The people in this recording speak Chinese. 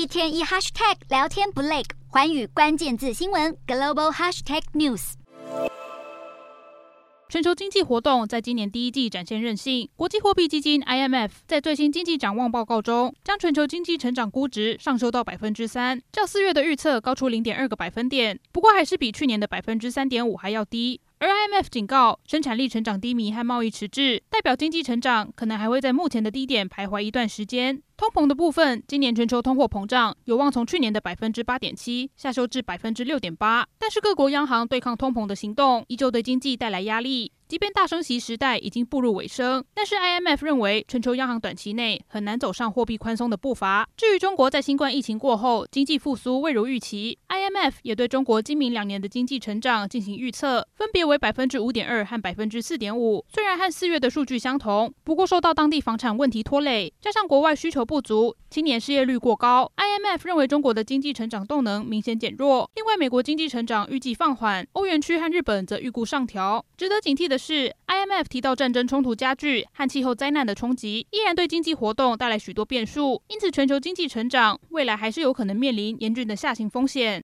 一天一 hashtag 聊天不累，环宇关键字新闻 global hashtag news。全球经济活动在今年第一季展现韧性。国际货币基金 IMF 在最新经济展望报告中，将全球经济成长估值上修到百分之三，较四月的预测高出零点二个百分点，不过还是比去年的百分之三点五还要低。而 IMF 警告，生产力成长低迷和贸易迟滞，代表经济成长可能还会在目前的低点徘徊一段时间。通膨的部分，今年全球通货膨胀有望从去年的百分之八点七下修至百分之六点八，但是各国央行对抗通膨的行动依旧对经济带来压力。即便大升息时代已经步入尾声，但是 IMF 认为全球央行短期内很难走上货币宽松的步伐。至于中国在新冠疫情过后经济复苏未如预期，IMF 也对中国今明两年的经济成长进行预测，分别为百分之五点二和百分之四点五。虽然和四月的数据相同，不过受到当地房产问题拖累，加上国外需求不足，青年失业率过高，IMF 认为中国的经济成长动能明显减弱。另外，美国经济成长预计放缓，欧元区和日本则预估上调。值得警惕的是，IMF 提到战争冲突加剧和气候灾难的冲击，依然对经济活动带来许多变数，因此全球经济成长未来还是有可能面临严峻的下行风险。